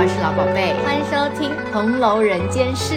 我是老宝贝，欢迎收听《红楼人间事》。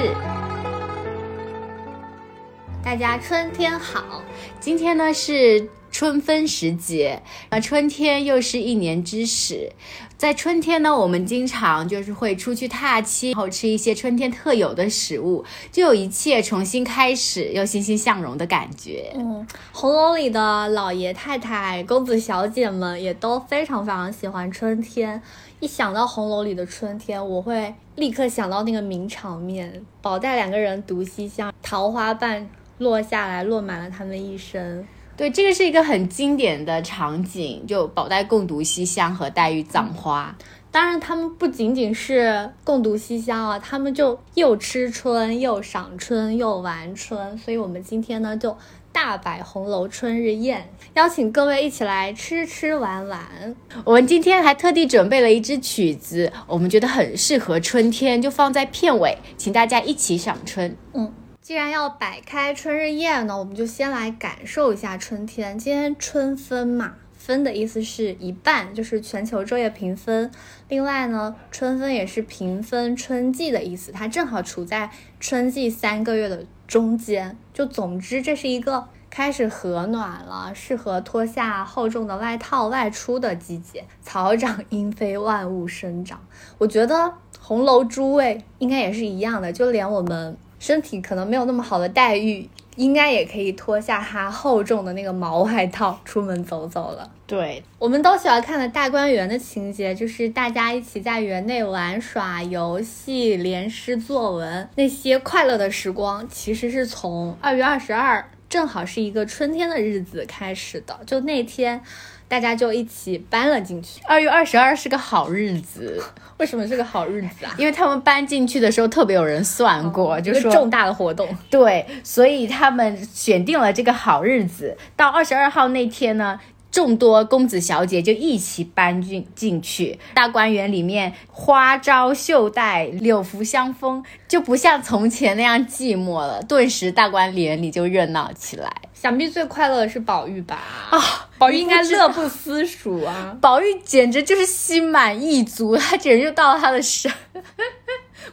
大家春天好，今天呢是春分时节，那春天又是一年之始。在春天呢，我们经常就是会出去踏青，然后吃一些春天特有的食物，就有一切重新开始又欣欣向荣的感觉。嗯，红楼里的老爷太太、公子小姐们也都非常非常喜欢春天。一想到红楼里的春天，我会立刻想到那个名场面：宝黛两个人独西厢，桃花瓣落下来，落满了他们一身。对，这个是一个很经典的场景，就宝黛共读西厢和黛玉葬花。当然，他们不仅仅是共读西厢啊，他们就又吃春，又赏春，又玩春。所以，我们今天呢，就大摆红楼春日宴，邀请各位一起来吃吃玩玩。我们今天还特地准备了一支曲子，我们觉得很适合春天，就放在片尾，请大家一起赏春。嗯。既然要摆开春日宴呢，我们就先来感受一下春天。今天春分嘛，分的意思是一半，就是全球昼夜平分。另外呢，春分也是平分春季的意思，它正好处在春季三个月的中间。就总之，这是一个开始和暖了，适合脱下厚重的外套外出的季节。草长莺飞，万物生长。我觉得红楼诸位应该也是一样的，就连我们。身体可能没有那么好的待遇，应该也可以脱下它厚重的那个毛外套出门走走了。对，我们都喜欢看的大观园的情节，就是大家一起在园内玩耍、游戏、联诗作文，那些快乐的时光，其实是从二月二十二，正好是一个春天的日子开始的。就那天。大家就一起搬了进去。二月二十二是个好日子，为什么是个好日子啊？因为他们搬进去的时候特别有人算过，就是重大的活动。对，所以他们选定了这个好日子。到二十二号那天呢，众多公子小姐就一起搬进进去。大观园里面花招绣带，柳拂香风，就不像从前那样寂寞了。顿时大观园里就热闹起来。想必最快乐的是宝玉吧？啊，宝玉应该乐不思蜀啊！宝玉简直就是心满意足，他简直就到了他的神。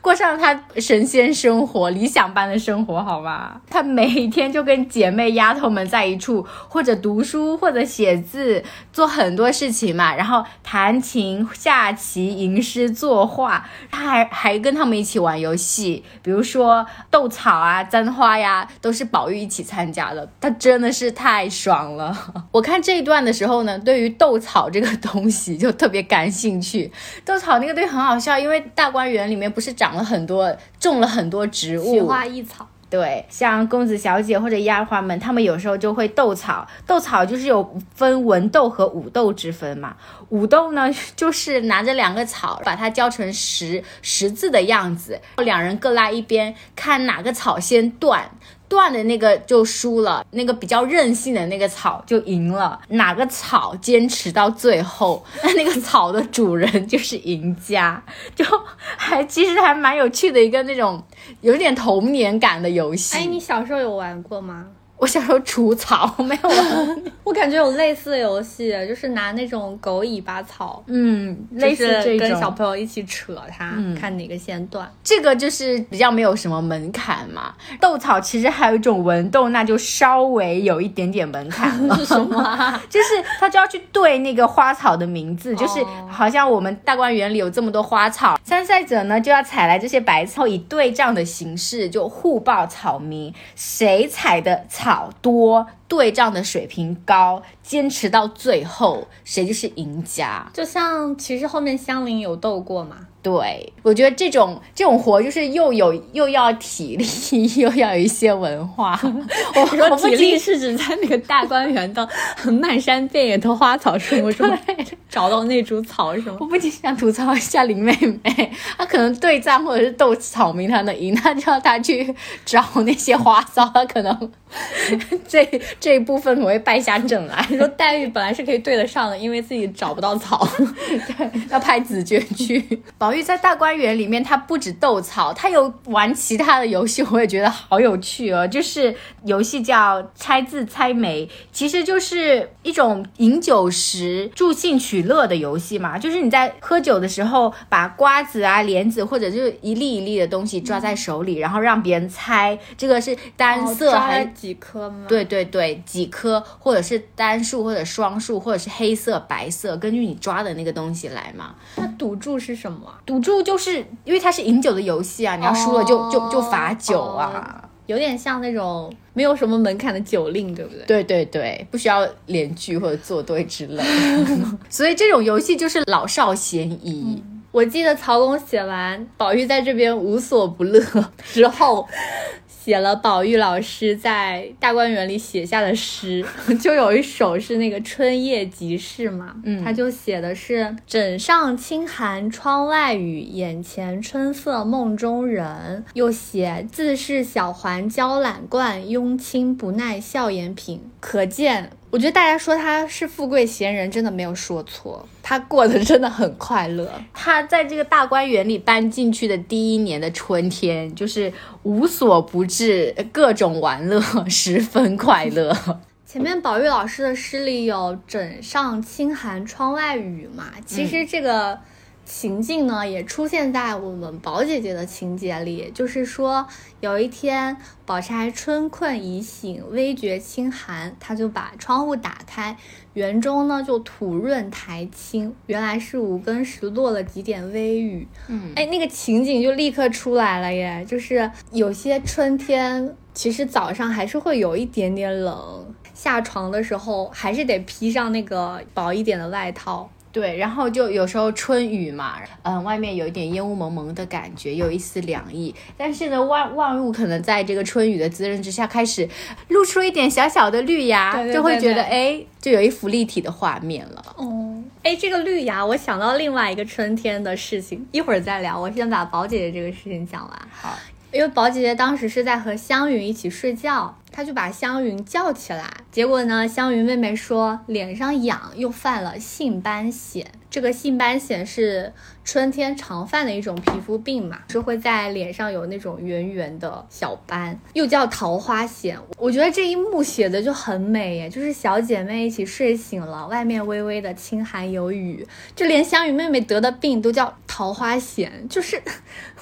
过上了他神仙生活、理想般的生活，好吗？他每天就跟姐妹丫头们在一处，或者读书，或者写字，做很多事情嘛。然后弹琴、下棋、吟诗、作画，他还还跟他们一起玩游戏，比如说斗草啊、簪花呀，都是宝玉一起参加的。他真的是太爽了。我看这一段的时候呢，对于斗草这个东西就特别感兴趣。斗草那个队很好笑，因为大观园里面不是。长了很多，种了很多植物，奇花异草。对，像公子小姐或者丫鬟们，他们有时候就会斗草。斗草就是有分文斗和武斗之分嘛。武斗呢，就是拿着两个草，把它浇成十十字的样子，两人各拉一边，看哪个草先断。断的那个就输了，那个比较任性的那个草就赢了。哪个草坚持到最后，那 那个草的主人就是赢家。就还其实还蛮有趣的一个那种有点童年感的游戏。哎，你小时候有玩过吗？我小时候除草没有玩，我感觉有类似的游戏，就是拿那种狗尾巴草，嗯，类似这种跟小朋友一起扯它，看哪个先断。这个就是比较没有什么门槛嘛。斗草其实还有一种文斗，那就稍微有一点点门槛了。是什么？就是他就要去对那个花草的名字，就是好像我们大观园里有这么多花草，参赛者呢就要采来这些白草，以对仗的形式就互报草名，谁采的草。好多对仗的水平高，坚持到最后，谁就是赢家。就像其实后面香菱有斗过嘛。对，我觉得这种这种活就是又有又要体力，又要有一些文化。我说体力是指在那个大观园的漫山遍野的花草树木中 找到那株草，是吗？我不仅想吐槽一下林妹妹，她可能对战或者是斗草民，她能赢，那就要她去找那些花草，她可能这这一部分可能会败下阵来。你说黛玉本来是可以对得上的，因为自己找不到草，对，要派紫鹃去。宝玉。玉在大观园里面，他不止斗草，他有玩其他的游戏，我也觉得好有趣哦。就是游戏叫猜字猜谜，其实就是一种饮酒时助兴取乐的游戏嘛。就是你在喝酒的时候，把瓜子啊、莲子或者就是一粒一粒的东西抓在手里，然后让别人猜这个是单色还是几颗吗？对对对，几颗，或者是单数或者双数，或者是黑色、白色，根据你抓的那个东西来嘛。那赌注是什么？赌注就是因为它是饮酒的游戏啊，你要输了就就就罚酒啊，有点像那种没有什么门槛的酒令，对不对？对对对，不需要连句或者作对之类的，所以这种游戏就是老少咸宜。我记得曹公写完宝玉在这边无所不乐之后。写了宝玉老师在大观园里写下的诗，就有一首是那个春夜即事嘛，嗯，他就写的是枕上清寒窗外雨，眼前春色梦中人。又写自是小环娇懒惯，慵清不耐笑颜颦。可见。我觉得大家说他是富贵闲人，真的没有说错。他过得真的很快乐。他在这个大观园里搬进去的第一年的春天，就是无所不至，各种玩乐，十分快乐。前面宝玉老师的诗里有“枕上清寒窗外雨”嘛，其实这个。情境呢，也出现在我们宝姐姐的情节里，就是说，有一天，宝钗春困已醒，微觉清寒，她就把窗户打开，园中呢就土润苔青，原来是五更时落了几点微雨。嗯，哎，那个情景就立刻出来了耶，就是有些春天，其实早上还是会有一点点冷，下床的时候还是得披上那个薄一点的外套。对，然后就有时候春雨嘛，嗯，外面有一点烟雾蒙蒙的感觉，有一丝凉意。但是呢，万万物可能在这个春雨的滋润之下，开始露出一点小小的绿芽，就会觉得哎，就有一幅立体的画面了。哦，哎，这个绿芽，我想到另外一个春天的事情，一会儿再聊。我先把宝姐姐这个事情讲完。好。因为宝姐姐当时是在和湘云一起睡觉，她就把湘云叫起来，结果呢，湘云妹妹说脸上痒，又犯了性斑癣。这个性斑癣是春天常犯的一种皮肤病嘛，是会在脸上有那种圆圆的小斑，又叫桃花癣。我觉得这一幕写的就很美耶，就是小姐妹一起睡醒了，外面微微的清寒有雨，就连湘云妹妹得的病都叫桃花癣，就是。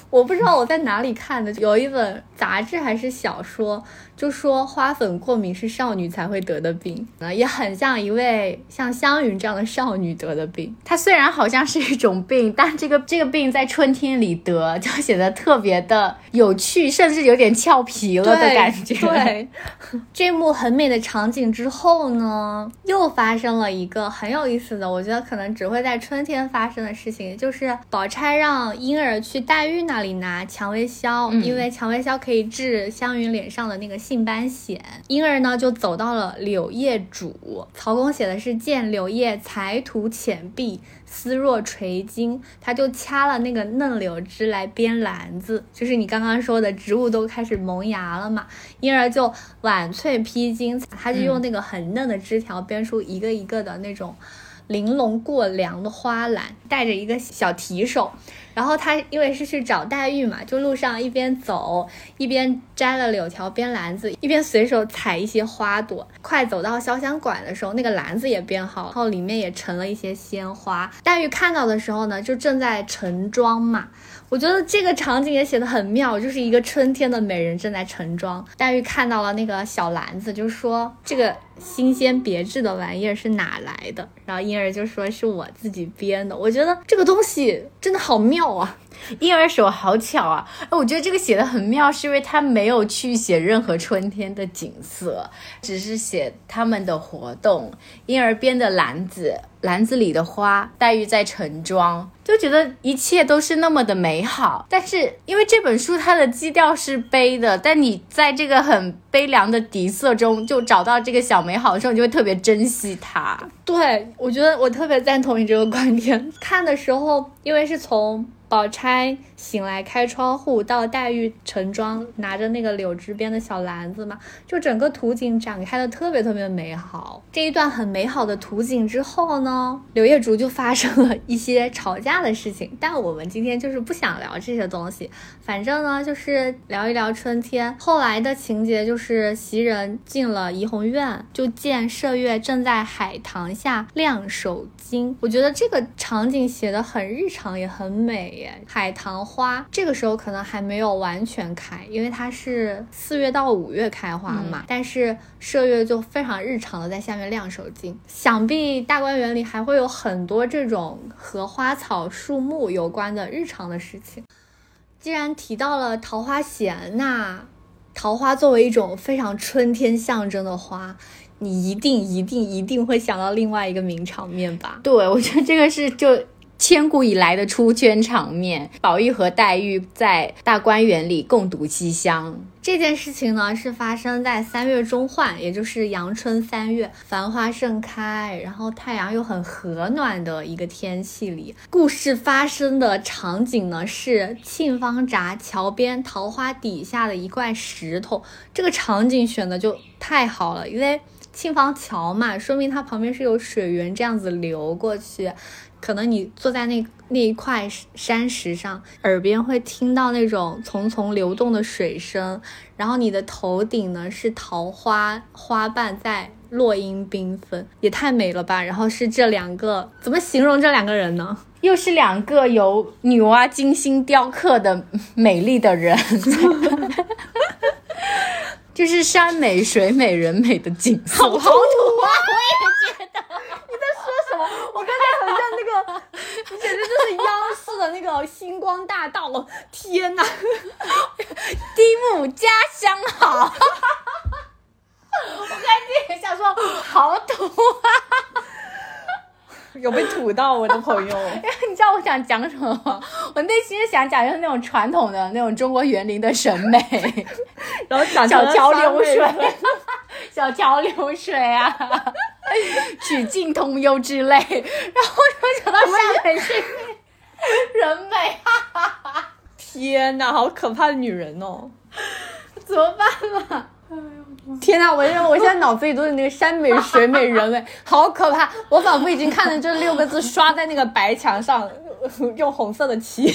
我不知道我在哪里看的，有一本杂志还是小说。就说花粉过敏是少女才会得的病，那 也很像一位像湘云这样的少女得的病。它虽然好像是一种病，但这个这个病在春天里得，就显得特别的有趣，甚至有点俏皮了的感觉。对，这幕很美的场景之后呢，又发生了一个很有意思的，我觉得可能只会在春天发生的事情，就是宝钗让婴儿去黛玉那里拿蔷薇消，因为蔷薇消可以治湘云脸上的那个。杏斑显，因而呢就走到了柳叶渚。曹公写的是见柳叶才吐浅碧，丝若垂金，他就掐了那个嫩柳枝来编篮子，就是你刚刚说的植物都开始萌芽了嘛。因而就晚翠披金，他就用那个很嫩的枝条编出一个一个的那种玲珑过梁的花篮，带着一个小提手。然后他因为是去找黛玉嘛，就路上一边走一边摘了柳条编篮子，一边随手采一些花朵。快走到潇湘馆的时候，那个篮子也编好，然后里面也盛了一些鲜花。黛玉看到的时候呢，就正在盛装嘛。我觉得这个场景也写的很妙，就是一个春天的美人正在盛装。黛玉看到了那个小篮子，就说这个新鲜别致的玩意儿是哪来的？然后婴儿就说是我自己编的。我觉得这个东西真的好妙啊！婴儿手好巧啊！哎，我觉得这个写的很妙，是因为他没有去写任何春天的景色，只是写他们的活动。婴儿编的篮子，篮子里的花，黛玉在盛装，就觉得一切都是那么的美好。但是因为这本书它的基调是悲的，但你在这个很悲凉的底色中，就找到这个小美好的时候，你就会特别珍惜它。对，我觉得我特别赞同你这个观点。看的时候，因为是从宝钗醒来开窗户，到黛玉盛妆拿着那个柳枝编的小篮子嘛，就整个图景展开的特别特别美好。这一段很美好的图景之后呢，柳叶竹就发生了一些吵架的事情。但我们今天就是不想聊这些东西，反正呢就是聊一聊春天。后来的情节就是袭人进了怡红院，就见麝月正在海棠下晾手巾。我觉得这个场景写的很日常，也很美。海棠花这个时候可能还没有完全开，因为它是四月到五月开花嘛。但是麝月就非常日常的在下面晾手巾，想必大观园里还会有很多这种和花草树木有关的日常的事情。既然提到了桃花闲，那桃花作为一种非常春天象征的花，你一定一定一定会想到另外一个名场面吧？对，我觉得这个是就。千古以来的出圈场面，宝玉和黛玉在大观园里共读西厢这件事情呢，是发生在三月中换，也就是阳春三月，繁花盛开，然后太阳又很和暖的一个天气里。故事发生的场景呢，是沁芳闸桥边桃花底下的一块石头。这个场景选的就太好了，因为沁芳桥嘛，说明它旁边是有水源这样子流过去。可能你坐在那那一块山石上，耳边会听到那种淙淙流动的水声，然后你的头顶呢是桃花花瓣在落英缤纷，也太美了吧！然后是这两个，怎么形容这两个人呢？又是两个由女娲精心雕刻的美丽的人，就是山美水美人美的景色，好土啊！我也。我刚才很像那个，你 简直就是央视的那个星光大道！天哪，低木家乡好，我刚才也想说好土啊，有被吐到我的朋友。你知道我想讲什么吗？我内心是想讲就是那种传统的那种中国园林的审美，然后讲 小桥流水，小桥流水啊。曲径通幽之类，然后就想到下面是人美，天哪，好可怕的女人哦！怎么办嘛？天哪，我认为我现在脑子里都是那个山美水美人美，好可怕！我仿佛已经看着这六个字刷在那个白墙上，用红色的漆，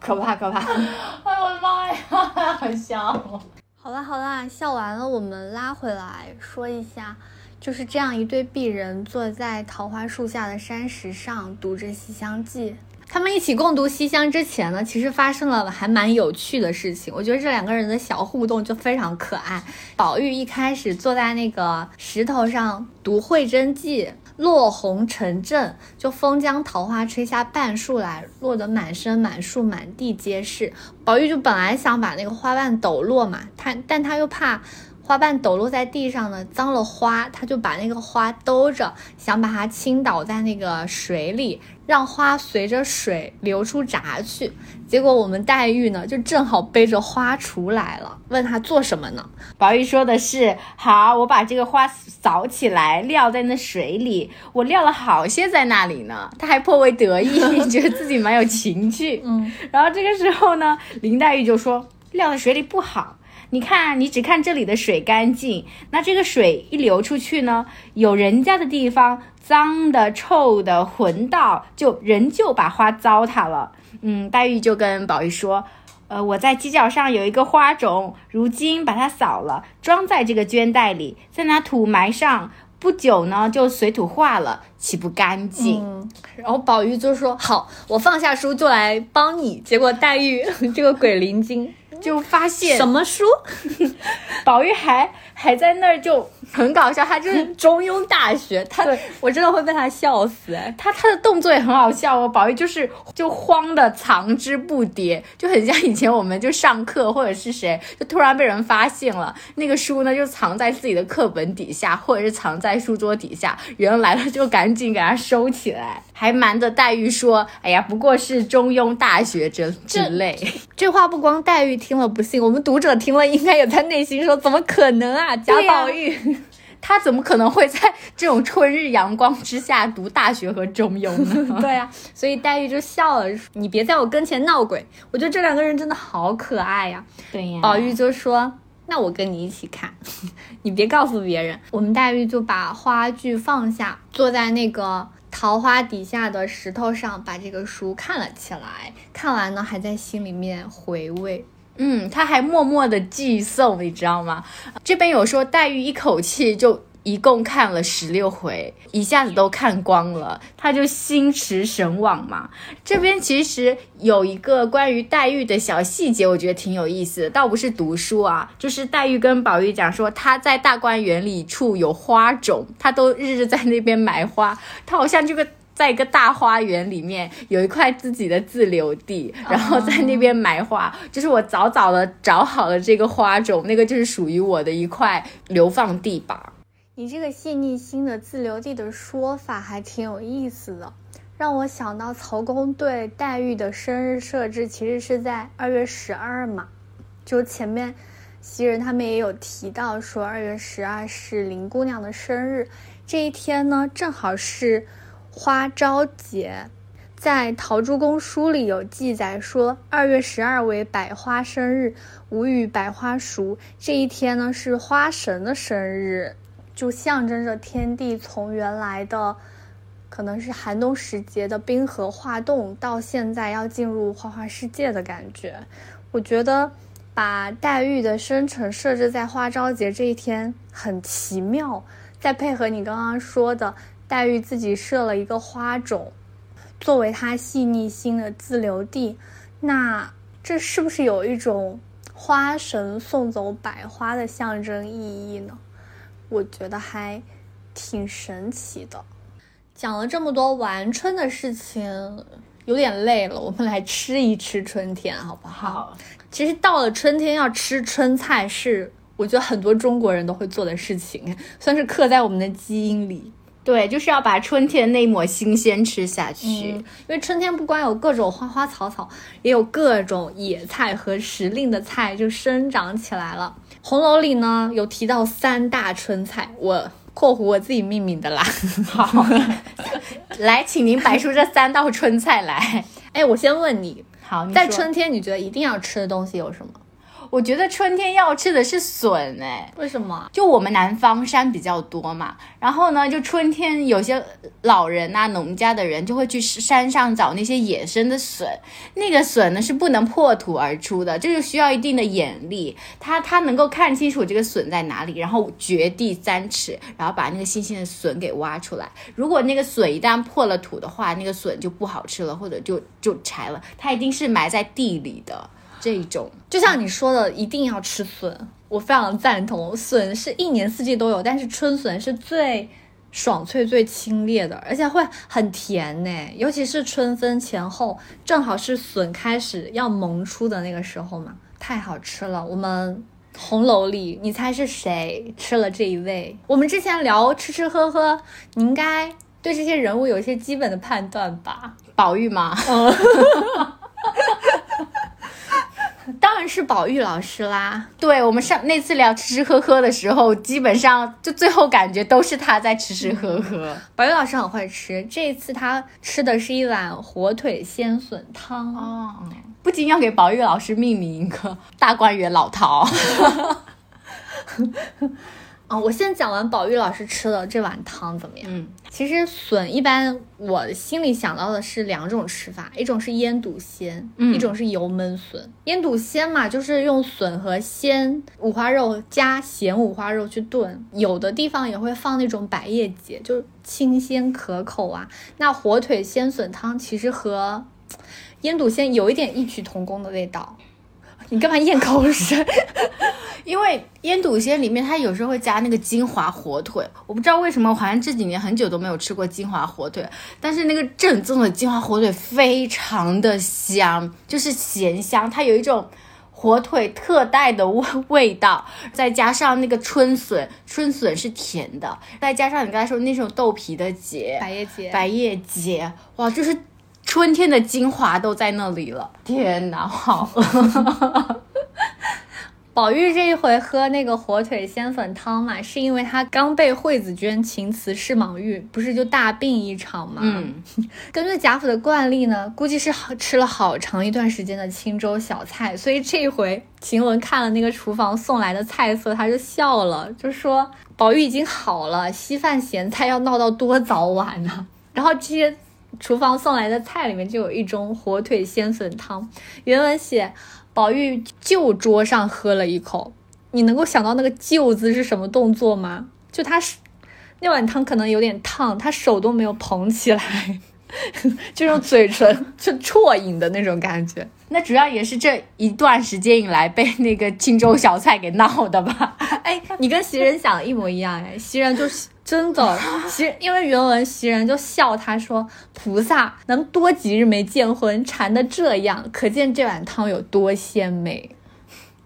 可怕可怕！哎我的妈呀，好笑。好啦好啦，笑完了，我们拉回来说一下，就是这样一对璧人坐在桃花树下的山石上读着《西厢记》。他们一起共读西厢之前呢，其实发生了还蛮有趣的事情。我觉得这两个人的小互动就非常可爱。宝玉一开始坐在那个石头上读《会真记》。落红成阵，就风将桃花吹下半树来，落得满身满树满地皆是。宝玉就本来想把那个花瓣抖落嘛，他但他又怕花瓣抖落在地上呢，脏了花，他就把那个花兜着，想把它倾倒在那个水里。让花随着水流出闸去，结果我们黛玉呢，就正好背着花锄来了，问他做什么呢？宝玉说的是：好，我把这个花扫起来，撂在那水里，我撂了好些在那里呢。他还颇为得意，觉得自己蛮有情趣。嗯，然后这个时候呢，林黛玉就说：撂在水里不好。你看，你只看这里的水干净，那这个水一流出去呢，有人家的地方脏的、臭的、混到，就人就把花糟蹋了。嗯，黛玉就跟宝玉说，呃，我在犄角上有一个花种，如今把它扫了，装在这个绢袋里，再拿土埋上，不久呢就随土化了，岂不干净？然后宝玉就说好，我放下书就来帮你。结果黛玉 这个鬼灵精。就发现什么书，宝玉还还在那儿就很搞笑，他就是 中庸大学，他我真的会被他笑死。他他的动作也很好笑哦，宝玉就是就慌的藏之不迭，就很像以前我们就上课或者是谁就突然被人发现了，那个书呢就藏在自己的课本底下，或者是藏在书桌底下，人来了就赶紧给他收起来，还瞒着黛玉说：“哎呀，不过是中庸大学之之类。”这话不光黛玉。听了不信，我们读者听了应该也在内心说：怎么可能啊？贾宝玉，他怎么可能会在这种春日阳光之下读大学和中庸呢？对呀、所以黛玉就笑了，你别在我跟前闹鬼。我觉得这两个人真的好可爱呀、对呀宝玉就说：“那我跟你一起看，你别告诉别人。”我们黛玉就把花具放下，坐在那个桃花底下的石头上，把这个书看了起来。看完呢，还在心里面回味。嗯，他还默默的寄送，你知道吗？这边有说黛玉一口气就一共看了十六回，一下子都看光了，他就心驰神往嘛。这边其实有一个关于黛玉的小细节，我觉得挺有意思的，倒不是读书啊，就是黛玉跟宝玉讲说，她在大观园里处有花种，她都日日在那边买花，她好像这个。在一个大花园里面有一块自己的自留地，然后在那边埋花，就是我早早的找好了这个花种，那个就是属于我的一块流放地吧。你这个细腻心的自留地的说法还挺有意思的，让我想到曹公对黛玉的生日设置其实是在二月十二嘛，就前面袭人他们也有提到说二月十二是林姑娘的生日，这一天呢正好是花朝节。在《陶朱公书》里有记载说，二月十二为百花生日，吾与百花熟。这一天呢是花神的生日，就象征着天地从原来的可能是寒冬时节的冰河化冻，到现在要进入花花世界的感觉。我觉得把黛玉的生辰设置在花朝节这一天很奇妙，再配合你刚刚说的，黛玉自己设了一个花种，作为她细腻心的自留地，那这是不是有一种花神送走百花的象征意义呢？我觉得还挺神奇的。讲了这么多玩春的事情，有点累了，我们来吃一吃春天，好不好？其实到了春天要吃春菜是，我觉得很多中国人都会做的事情，算是刻在我们的基因里。对，就是要把春天的那一抹新鲜吃下去。因为春天不光有各种花花草草，也有各种野菜和时令的菜就生长起来了。红楼里呢有提到三大春菜，我（括弧我自己命名的啦）。好，来，请您摆出这三道春菜来。哎，我先问你，好，你在春天你觉得一定要吃的东西有什么？我觉得春天要吃的是笋，哎，为什么？就我们南方山比较多嘛，然后呢，就春天有些老人啊、农家的人就会去山上找那些野生的笋，那个笋呢是不能破土而出的，这就需要一定的眼力，他他能够看清楚这个笋在哪里，然后掘地三尺，然后把那个新鲜的笋给挖出来。如果那个笋一旦破了土的话，那个笋就不好吃了，或者就就柴了，它一定是埋在地里的这一种。就像你说的，一定要吃笋，我非常赞同。笋是一年四季都有，但是春笋是最爽脆、最清冽的，而且会很甜呢。尤其是春分前后，正好是笋开始要萌出的那个时候嘛，太好吃了。我们红楼里，你猜是谁吃了这一味？我们之前聊吃吃喝喝，你应该对这些人物有一些基本的判断吧？宝玉吗？当然是宝玉老师啦。对我们上那次聊吃吃喝喝的时候，基本上就最后感觉都是他在吃吃喝喝。宝玉老师很会吃，这一次他吃的是一碗火腿鲜笋汤。哦，不仅要给宝玉老师命名一个大观园老饕。啊、我先讲完宝玉老师吃的这碗汤怎么样？嗯，其实笋一般我心里想到的是两种吃法，一种是腌笃鲜，嗯一种是油焖笋。腌笃鲜嘛，就是用笋和鲜五花肉加咸五花肉去炖，有的地方也会放那种百叶结，就是清鲜可口啊。那火腿鲜笋汤其实和腌笃鲜有一点异曲同工的味道。你干嘛咽口水？因为腌笃鲜里面它有时候会加那个金华火腿，我不知道为什么，我好像这几年很久都没有吃过金华火腿，但是那个正宗的金华火腿非常的香，就是咸香，它有一种。火腿特带的味味道，再加上那个春笋，春笋是甜的，再加上你刚才说那种豆皮的结，百叶结，百叶结，哇，就是春天的精华都在那里了。天哪，好饿！宝玉这一回喝那个火腿鲜粉汤嘛，是因为他刚被惠子娟请辞视莽玉，不是就大病一场嘛。嗯，根据贾府的惯例呢，估计是好吃了好长一段时间的清粥小菜，所以这一回晴雯看了那个厨房送来的菜色，他就笑了，就说宝玉已经好了，稀饭咸菜要闹到多早晚呢？然后这些厨房送来的菜里面就有一盅火腿鲜粉汤，原文写。宝玉就桌上喝了一口，你能够想到那个就字是什么动作吗？就他是那碗汤可能有点烫，他手都没有捧起来，就用嘴唇 就啜饮的那种感觉。那主要也是这一段时间以来被那个荆州小菜给闹的吧？哎，你跟袭人想的一模一样哎，袭人就是。真的，袭 因为原文袭人就笑他说：“菩萨能多几日没见荤，馋的这样，可见这碗汤有多鲜美。”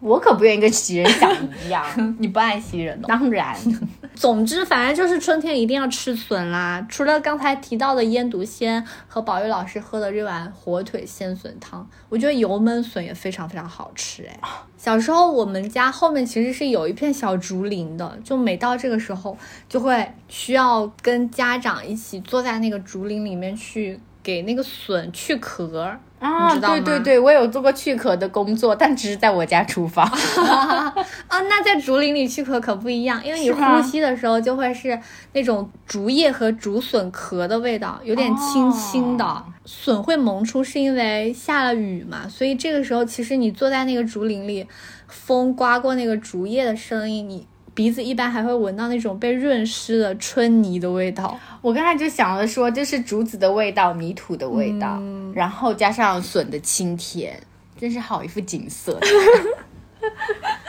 我可不愿意跟袭人想一样，你不爱袭人？当然。总之，反正就是春天一定要吃笋啦。除了刚才提到的腌笃鲜和宝玉老师喝的这碗火腿鲜笋汤，我觉得油焖笋也非常非常好吃。哎，小时候我们家后面其实是有一片小竹林的，就每到这个时候，就会需要跟家长一起坐在那个竹林里面去给那个笋去壳。啊，对对对，我有做过去壳的工作，但只是在我家厨房。啊，那在竹林里去壳可不一样，因为你呼吸的时候就会是那种竹叶和竹笋壳的味道，有点清新的。笋会萌出是因为下了雨嘛，所以这个时候其实你坐在那个竹林里，风刮过那个竹叶的声音，你。鼻子一般还会闻到那种被润湿的春泥的味道。我刚才就想着说，这是竹子的味道，泥土的味道，然后加上笋的清甜，真是好一幅景色。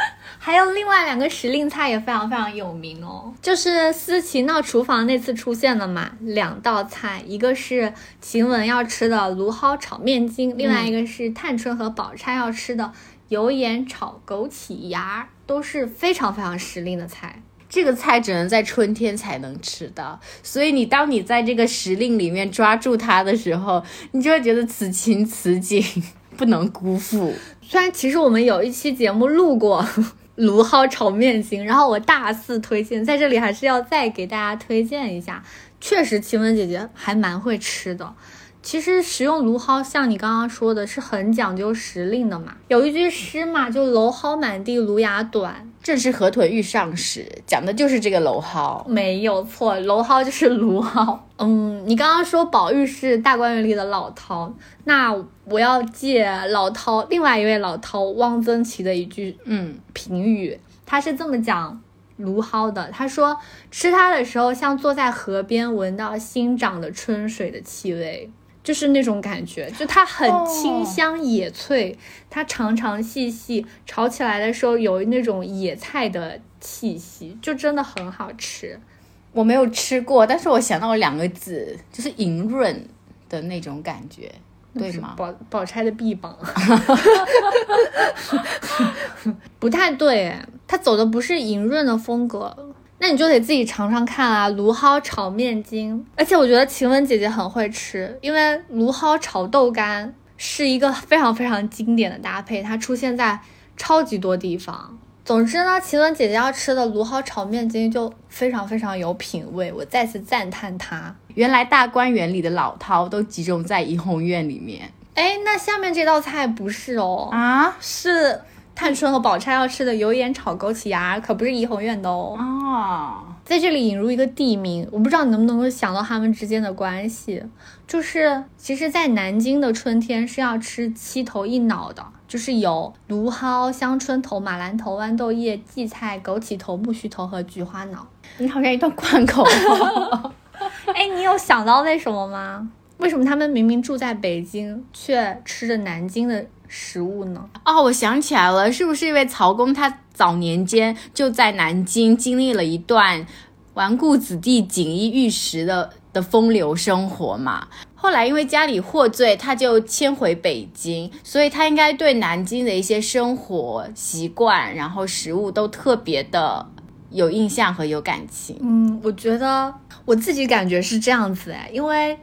还有另外两个时令菜也非常非常有名哦，就是思琪闹厨房那次出现的嘛，两道菜，一个是晴雯要吃的芦蒿炒面筋，另外一个是探春和宝钗要吃的油盐炒枸杞芽。都是非常非常时令的菜，这个菜只能在春天才能吃到，所以你当你在这个时令里面抓住它的时候，你就会觉得此情此景 不能辜负。虽然其实我们有一期节目录过芦蒿炒面筋，然后我大肆推荐，在这里还是要再给大家推荐一下，确实晴雯姐姐还蛮会吃的。其实食用芦蒿，像你刚刚说的，是很讲究时令的嘛。有一句诗嘛，就蒌蒿满地芦芽短，正是河豚欲上时，讲的就是这个蒌蒿，没有错。蒌蒿就是芦蒿。嗯，你刚刚说宝玉是大观园里的老饕，那我要借老饕另外一位老饕汪曾祺的一句嗯评语，他是这么讲芦蒿的，他说吃它的时候，像坐在河边闻到新长的春水的气味。就是那种感觉，就它很清香野脆，它长长细细，炒起来的时候有那种野菜的气息，就真的很好吃。我没有吃过，但是我想到两个字，就是莹润的那种感觉，对吗？宝宝钗的臂膀，不太对，它走的不是莹润的风格。那你就得自己尝尝看啊，芦蒿炒面筋，而且我觉得晴雯姐姐很会吃，因为芦蒿炒豆干是一个非常非常经典的搭配，它出现在超级多地方。总之呢，晴雯姐姐要吃的芦蒿炒面筋就非常非常有品味，我再次赞叹她。原来大观园里的老饕都集中在怡红院里面。哎，那下面这道菜不是哦？啊，是。探春和宝钗要吃的油盐炒枸杞芽，可不是怡红院的哦。啊，在这里引入一个地名，我不知道你能不能够想到他们之间的关系。就是，其实，在南京的春天是要吃七头一脑的，就是有芦蒿、香椿头、马兰头、豌豆叶、荠菜、枸杞头、苜蓿头和菊花脑。你好像一段贯口。哎，你有想到为什么吗？为什么他们明明住在北京，却吃着南京的？食物呢？哦，我想起来了，是不是因为曹公他早年间就在南京经历了一段纨绔子弟锦衣玉食的的风流生活嘛？后来因为家里获罪，他就迁回北京，所以他应该对南京的一些生活习惯，然后食物都特别的有印象和有感情。嗯，我觉得我自己感觉是这样子哎，因为。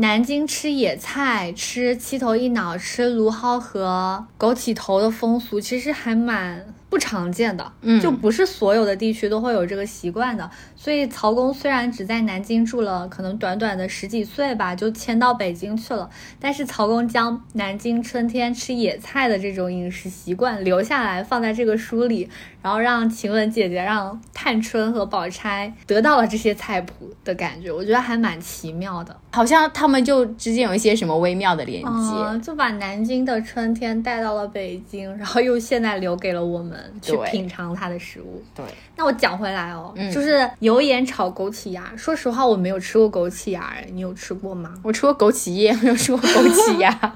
南京吃野菜、吃七头一脑、吃芦蒿和枸杞头的风俗，其实还蛮不常见的，嗯就不是所有的地区都会有这个习惯的。所以曹公虽然只在南京住了可能短短的十几岁吧，就迁到北京去了，但是曹公将南京春天吃野菜的这种饮食习惯留下来，放在这个书里，然后让晴雯姐姐、让探春和宝钗得到了这些菜谱的感觉，我觉得还蛮奇妙的。好像他们就之间有一些什么微妙的连接。嗯，就把南京的春天带到了北京，然后又现在留给了我们去品尝它的食物。对，那我讲回来哦，嗯就是油盐炒枸杞芽。说实话，我没有吃过枸杞芽，哎，你有吃过吗？我吃过枸杞叶，没有吃过枸杞芽。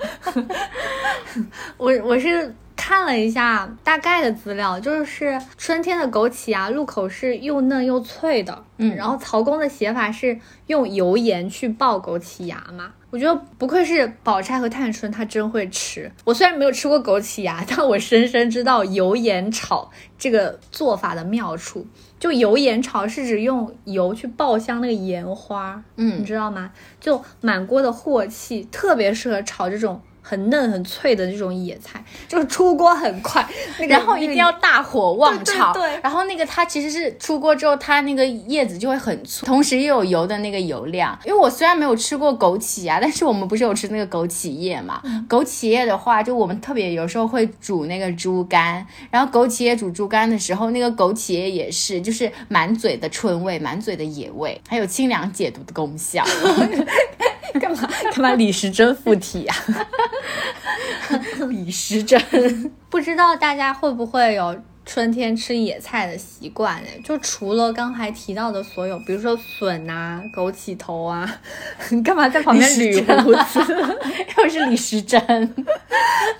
我我是看了一下大概的资料，就是春天的枸杞芽入口是又嫩又脆的，嗯然后曹公的写法是用油盐去爆枸杞芽嘛。我觉得不愧是宝钗和探春，她真会吃。我虽然没有吃过枸杞芽，但我深深知道油盐炒这个做法的妙处。就油盐炒是指用油去爆香那个盐花，嗯你嗯，知道吗？就满锅的镬气，特别适合炒这种很嫩很脆的这种野菜，就是出锅很快，那个然后一定要大火旺炒，对对对然后那个它其实是出锅之后，它那个叶子就会很粗，同时又有油的那个油量。因为我虽然没有吃过枸杞啊，但是我们不是有吃那个枸杞叶嘛？枸杞叶的话，就我们特别有时候会煮那个猪肝，然后枸杞叶煮猪肝的时候，那个枸杞叶也是，就是满嘴的春味，满嘴的野味，还有清凉解毒的功效。干嘛干嘛李时珍附体啊？李时珍，不知道大家会不会有春天吃野菜的习惯呢？就除了刚才提到的所有，比如说笋啊、枸杞头啊，你干嘛在旁边捋胡子？又是李时珍。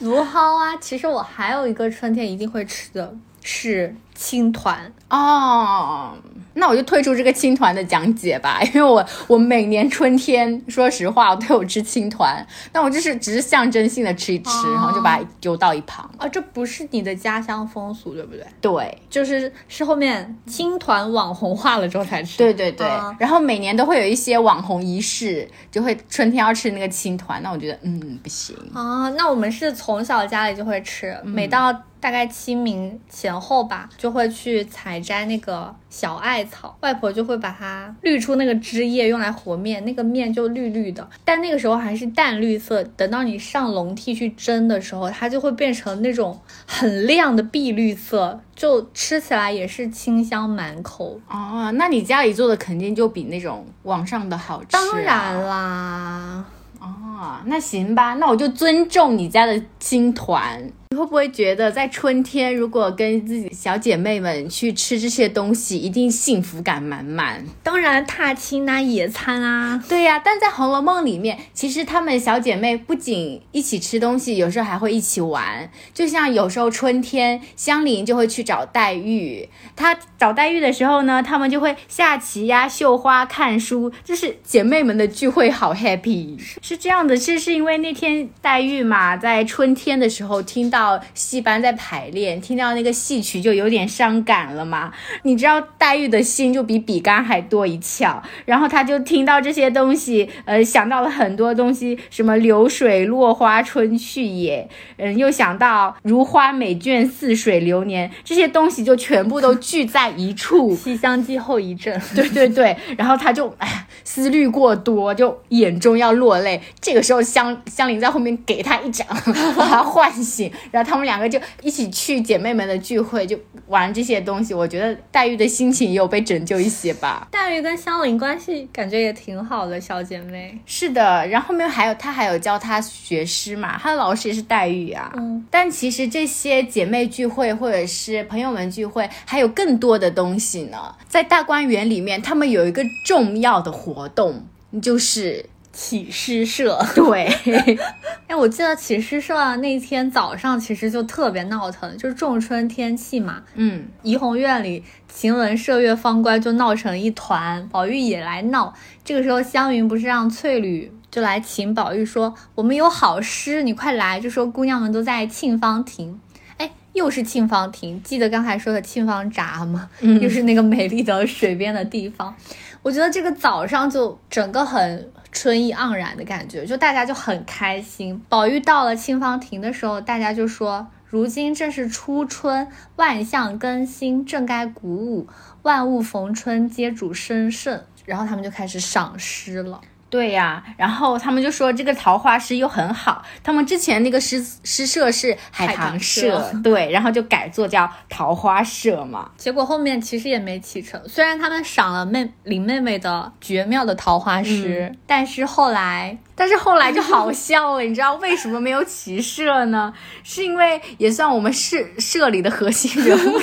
芦蒿啊，其实我还有一个春天一定会吃的是青团。哦，那我就退出这个青团的讲解吧，因为我我每年春天，说实话，我都有吃青团，但我就是只是象征性的吃一吃，哦然后就把它丢到一旁。哦，这不是你的家乡风俗，对不对？对，就是是后面青团网红化了之后才吃。对对对，啊然后每年都会有一些网红仪式，就会春天要吃那个青团，那我觉得嗯不行。啊，那我们是从小家里就会吃，每到大概清明前后吧，就会去采摘那个小艾草，外婆就会把它滤出那个汁液，用来和面，那个面就绿绿的，但那个时候还是淡绿色，等到你上笼屉去蒸的时候，它就会变成那种很亮的碧绿色，就吃起来也是清香满口。哦，那你家里做的肯定就比那种网上的好吃、啊。当然啦，哦，那行吧，那我就尊重你家的青团。你会不会觉得在春天，如果跟自己小姐妹们去吃这些东西，一定幸福感满满？当然踏青啊，野餐啊，对呀、但在《红楼梦》里面，其实她们小姐妹不仅一起吃东西，有时候还会一起玩。就像有时候春天，香菱就会去找黛玉，她找黛玉的时候呢，她们就会下棋呀、绣花、看书，就是姐妹们的聚会，好 happy。是这样的，是是因为那天黛玉嘛，在春天的时候听到戏班在排练，听到那个戏曲就有点伤感了嘛。你知道黛玉的心就比比干还多一窍，然后她就听到这些东西，呃，想到了很多东西，什么流水落花春去也，嗯，又想到如花美眷似水流年，这些东西就全部都聚在一处。《西厢记》后遗症。对对对，然后他就哎思虑过多，就眼中要落泪。这个时候香香菱在后面给他一掌，把他唤醒，然后他们两个就一起去姐妹们的聚会，就玩这些东西。我觉得黛玉的心情也有被拯救一些吧。黛玉跟香菱关系感觉也挺好的，小姐妹。是的，然后后面还有她还有教她学诗嘛，她的老师也是黛玉啊。嗯，但其实这些姐妹聚会或者是朋友们聚会，还有更多的东西呢。在大观园里面，他们有一个重要的活动，就是起诗社。对，哎，我记得起诗社那天早上其实就特别闹腾，就是仲春天气嘛，嗯，怡红院里晴雯、麝月、方乖就闹成一团，宝玉也来闹。这个时候湘云不是让翠缕就来请宝玉说：“我们有好诗，你快来。”就说姑娘们都在沁芳亭。哎，又是沁芳亭，记得刚才说的沁芳闸吗？嗯又是那个美丽的水边的地方。我觉得这个早上就整个很春意盎然的感觉，就大家就很开心。宝玉到了沁芳亭的时候，大家就说。如今正是初春，万象更新，正该鼓舞，万物逢春，皆主生盛。然后他们就开始赏诗了。对呀，然后他们就说这个桃花诗又很好，他们之前那个诗诗社是海棠社，对，然后就改做叫桃花社嘛。结果后面其实也没启程，虽然他们赏了妹林妹妹的绝妙的桃花诗，但是后来，但是后来就好笑了，你知道为什么没有起社呢？是因为也算我们社社里的核心人物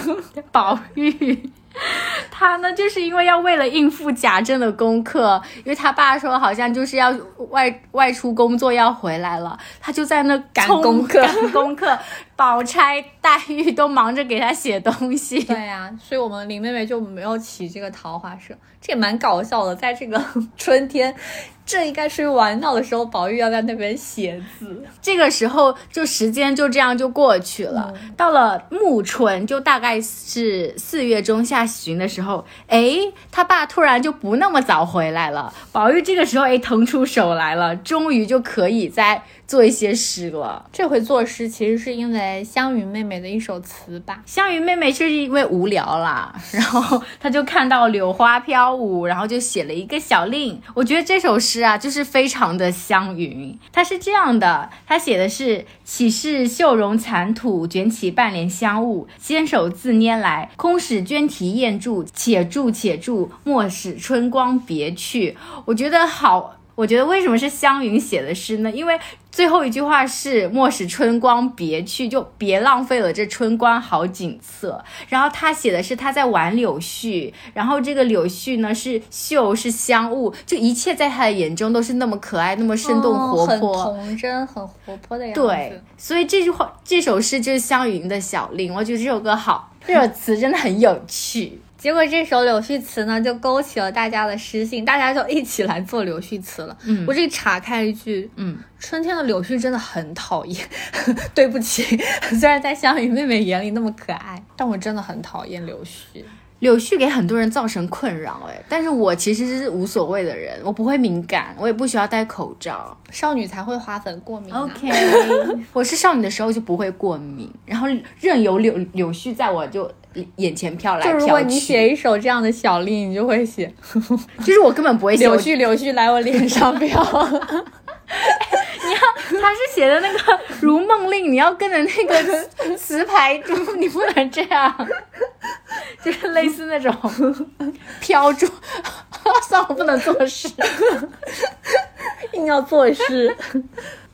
宝玉。他呢，就是因为要为了应付贾政的功课，因为他爸说好像就是要外外出工作要回来了，他就在那赶功课，赶功课。宝钗、黛玉都忙着给他写东西。对呀，所以我们林妹妹就没有起这个桃花社，这也蛮搞笑的。在这个 春天。这应该是玩闹的时候，宝玉要在那边写字。这个时候就时间就这样就过去了。到了暮春，就大概是四月中下旬的时候，哎，他爸突然就不那么早回来了。宝玉这个时候哎腾出手来了，终于就可以在。做一些诗了，这回作诗其实是因为湘云妹妹的一首词吧。湘云妹妹就是因为无聊啦，然后她就看到柳花飘舞，然后就写了一个小令。我觉得这首诗啊，就是非常的湘云。它是这样的，它写的是：岂是绣容残土，卷起半帘香雾，纤手自拈来，空使娟啼燕筑，且住且住，莫使春光别去。我觉得好。我觉得为什么是湘云写的诗呢？因为最后一句话是“莫使春光别去”，就别浪费了这春光好景色。然后他写的是他在玩柳絮，然后这个柳絮呢是秀是香雾，就一切在他的眼中都是那么可爱，那么生动活泼，很童真，很活泼的样子。对，所以这句话这首诗就是湘云的小令。我觉得这首歌好，这首词真的很有趣。结果这首柳絮词呢，就勾起了大家的诗兴，大家就一起来做柳絮词了。嗯，我这里岔开一句，嗯，春天的柳絮真的很讨厌。对不起，虽然在香云妹妹眼里那么可爱，但我真的很讨厌柳絮。柳絮给很多人造成困扰，哎，但是我其实是无所谓的人，我不会敏感，我也不需要戴口罩。少女才会花粉过敏。OK，我是少女的时候就不会过敏，然后任由柳柳絮在我就。眼前飘来飘去。就如果你写一首这样的小令，你就会写。就是我根本不会写。柳絮柳絮来我脸上 飘。你要他是写的那个《如梦令》，你要跟着那个词 牌读，你不能这样。就是类似那种飘住，算了，不能作诗，硬要作诗。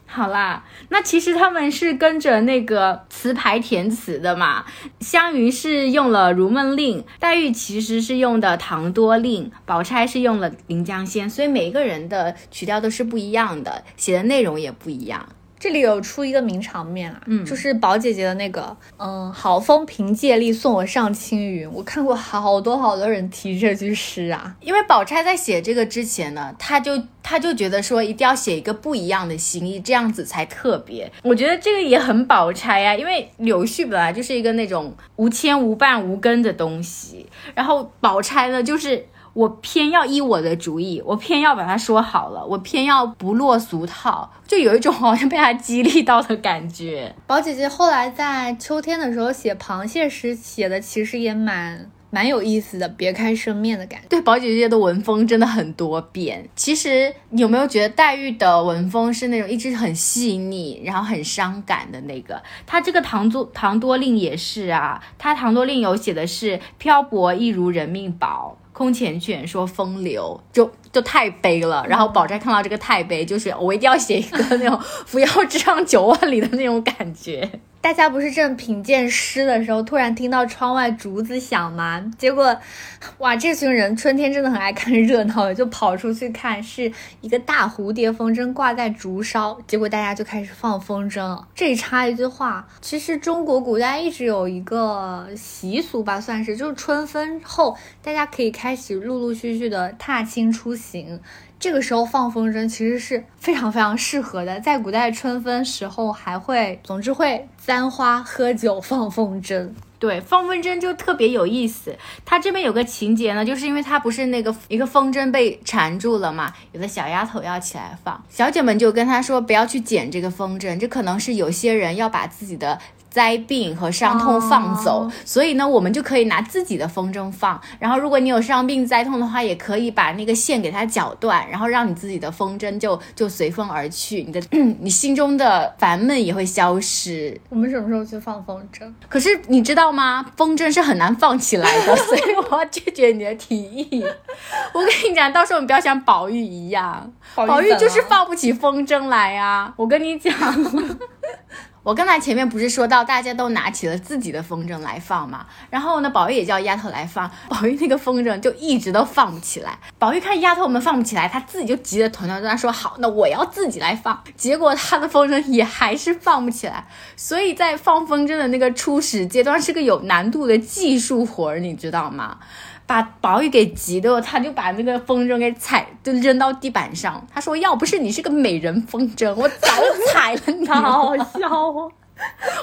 好啦，那其实他们是跟着那个词牌填词的嘛。湘云是用了《如梦令》，黛玉其实是用的《唐多令》，宝钗是用了《临江仙》，所以每一个人的曲调都是不一样的，写的内容也不一样。这里有出一个名场面啊，嗯，就是宝姐姐的那个，嗯，好风凭借力送我上青云。我看过好多好多人提这句诗啊，因为宝钗在写这个之前呢，她就她就觉得说一定要写一个不一样的心意，这样子才特别。我觉得这个也很宝钗呀，因为柳絮本来就是一个那种无牵无绊无根的东西，然后宝钗呢就是。我偏要依我的主意，我偏要把它说好了，我偏要不落俗套，就有一种好像被他激励到的感觉。宝姐姐后来在秋天的时候写螃蟹诗，写的其实也蛮蛮有意思的，别开生面的感觉。对，宝姐姐的文风真的很多变。其实有没有觉得黛玉的文风是那种一直很细腻，然后很伤感的那个？她这个唐多唐多令也是啊，她唐多令有写的是漂泊一如人命薄。空前卷说风流，就就太悲了。然后宝钗看到这个太悲，就是我一定要写一个那种扶摇直上九万里的那种感觉。大家不是正品鉴诗的时候，突然听到窗外竹子响吗？结果，哇，这群人春天真的很爱看热闹，就跑出去看，是一个大蝴蝶风筝挂在竹梢，结果大家就开始放风筝。这里插一句话，其实中国古代一直有一个习俗吧，算是就是春分后，大家可以开始陆陆续续的踏青出行。这个时候放风筝其实是非常非常适合的，在古代春分时候还会，总之会簪花、喝酒、放风筝。对，放风筝就特别有意思。它这边有个情节呢，就是因为它不是那个一个风筝被缠住了嘛，有的小丫头要起来放，小姐们就跟她说不要去捡这个风筝，这可能是有些人要把自己的。灾病和伤痛放走，哦所以呢，我们就可以拿自己的风筝放。然后，如果你有伤病灾痛的话，也可以把那个线给它绞断，然后让你自己的风筝就就随风而去，你的 你心中的烦闷也会消失。我们什么时候去放风筝？可是你知道吗？风筝是很难放起来的，所以我要拒绝你的提议。我跟你讲，到时候你不要像宝玉一样，宝玉就是放不起风筝来啊！我跟你讲。我刚才前面不是说到大家都拿起了自己的风筝来放嘛，然后呢，宝玉也叫丫头来放，宝玉那个风筝就一直都放不起来。宝玉看丫头们放不起来，他自己就急得团团转，说好，那我要自己来放。结果他的风筝也还是放不起来，所以在放风筝的那个初始阶段是个有难度的技术活儿，你知道吗？把宝玉给急的，他就把那个风筝给踩，就扔到地板上。他说：“要不是你是个美人风筝，我早踩了你。”好好笑哦！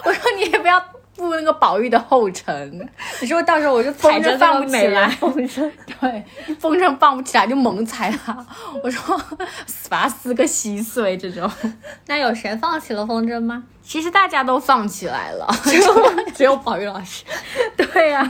我说你也不要步那个宝玉的后尘，你说到时候我就踩着放不起来风筝，对，风筝放不起来就猛踩它。我说把它撕个稀碎这种。那有谁放起了风筝吗？其实大家都放起来了，只有宝玉老师。对呀、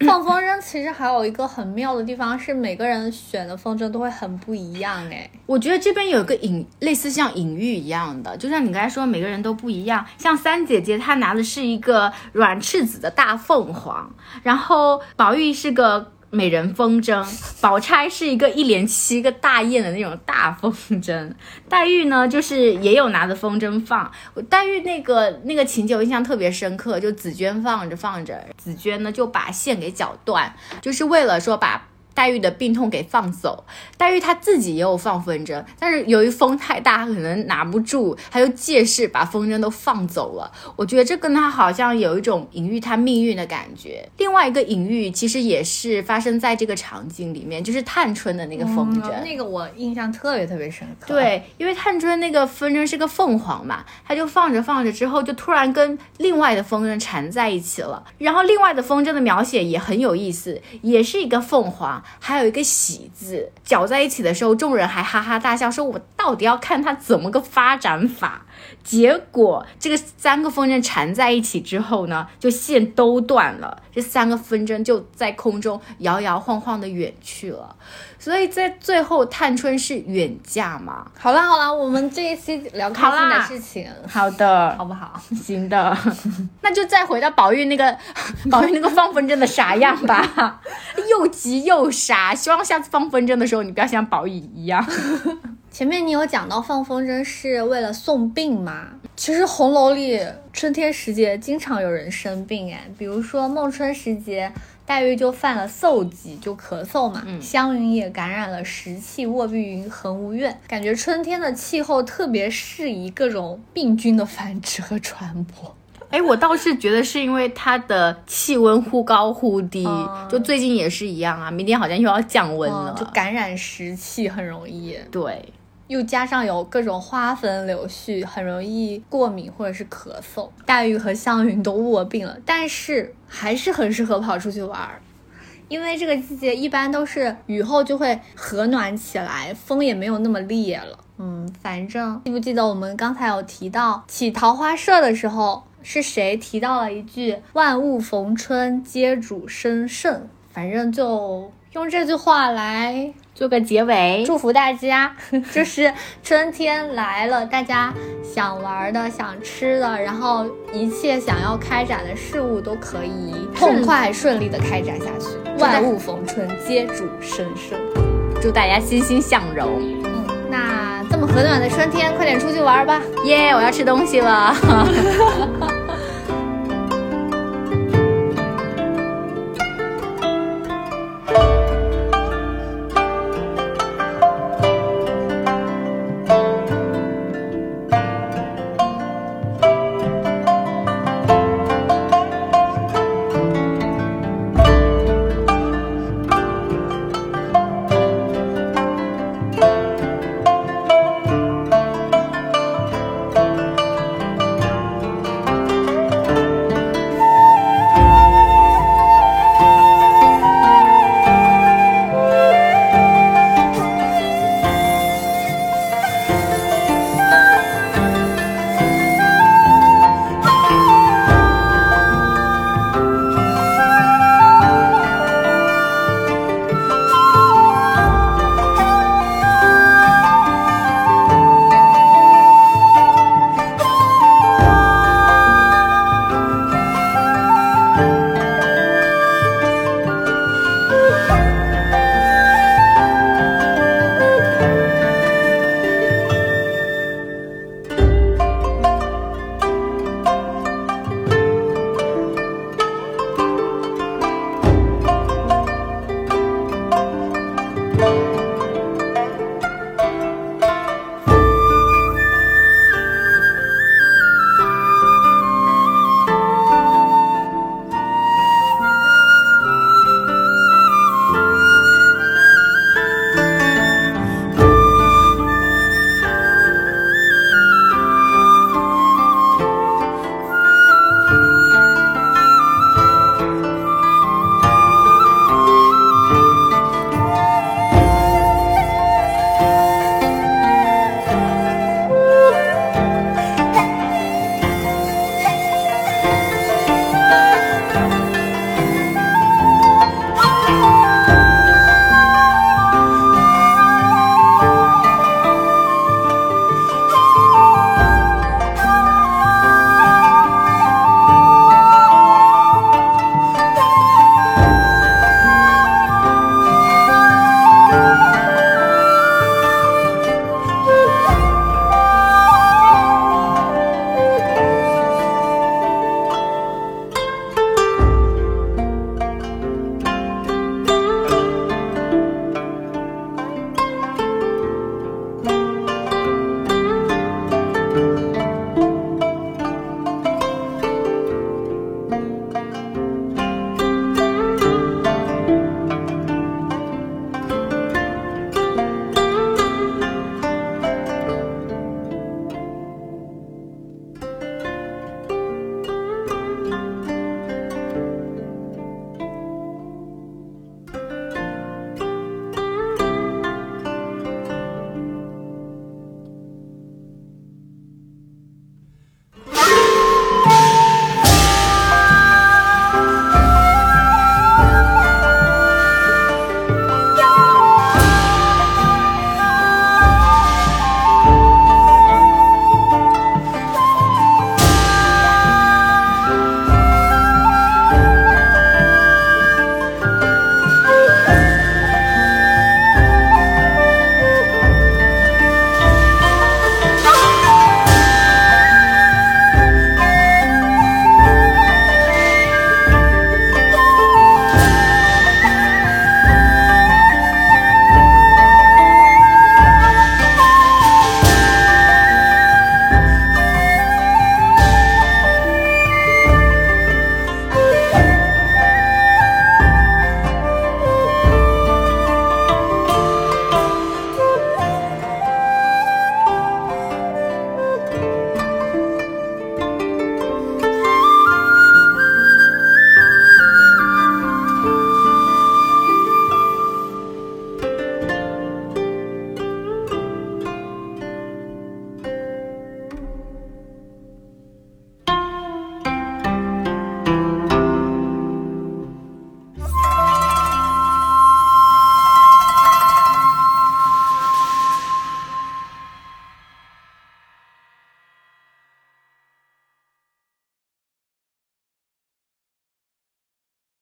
放风筝其实还有一个很妙的地方是，每个人选的风筝都会很不一样哎。我觉得这边有一个隐，类似像隐喻一样的，就像你刚才说，每个人都不一样。像三姐姐她拿的是一个软翅子的大凤凰，然后宝玉是个美人风筝，宝钗是一个一连七个大雁的那种大风筝，黛玉呢就是也有拿着风筝放。黛玉那个那个情节我印象特别深刻，就紫鹃放着放着，紫鹃呢就把线给绞断，就是为了说把。黛玉的病痛给放走，黛玉她自己也有放风筝，但是由于风太大，她可能拿不住，她就借势把风筝都放走了。我觉得这跟她好像有一种隐喻她命运的感觉。另外一个隐喻其实也是发生在这个场景里面，就是探春的那个风筝。那个我印象特别特别深刻。，对，因为探春那个风筝是个凤凰嘛，她就放着放着之后，就突然跟另外的风筝缠在一起了。然后另外的风筝的描写也很有意思，也是一个凤凰，还有一个喜字，搅在一起的时候，众人还哈哈大笑，说我到底要看它怎么个发展法。结果这个三个风筝缠在一起之后呢，就线都断了，这三个风筝就在空中摇摇晃晃的远去了。所以在最后，探春是远嫁嘛？好啦好啦，我们这一期聊开心的事情，好的，好不好？行的，那就再回到宝玉那个 宝玉那个放风筝的傻样吧，又急又傻。希望下次放风筝的时候，你不要像宝玉一样。前面你有讲到放风筝是为了送病吗？其实红楼里春天时节经常有人生病哎，比如说孟春时节，黛玉就犯了嗽疾，就咳嗽嘛。湘云也感染了湿气卧碧云恒无怨，感觉春天的气候特别适宜各种病菌的繁殖和传播。哎，我倒是觉得是因为它的气温忽高忽低，嗯就最近也是一样啊，明天好像又要降温了。嗯，就感染湿气很容易。对，又加上有各种花粉柳絮，很容易过敏或者是咳嗽。黛玉和湘云都卧病了，但是还是很适合跑出去玩儿，因为这个季节一般都是雨后就会和暖起来，风也没有那么烈了。嗯，反正记不记得我们刚才有提到起桃花社的时候，是谁提到了一句“万物逢春，皆主生胜”？反正就用这句话来做个结尾。祝福大家，就是春天来了，大家想玩的、想吃的，然后一切想要开展的事物都可以痛快顺利的开展下去。万物逢春，皆主生胜。祝大家欣欣向荣，嗯，那这么和暖的春天，快点出去玩吧。耶我要吃东西了。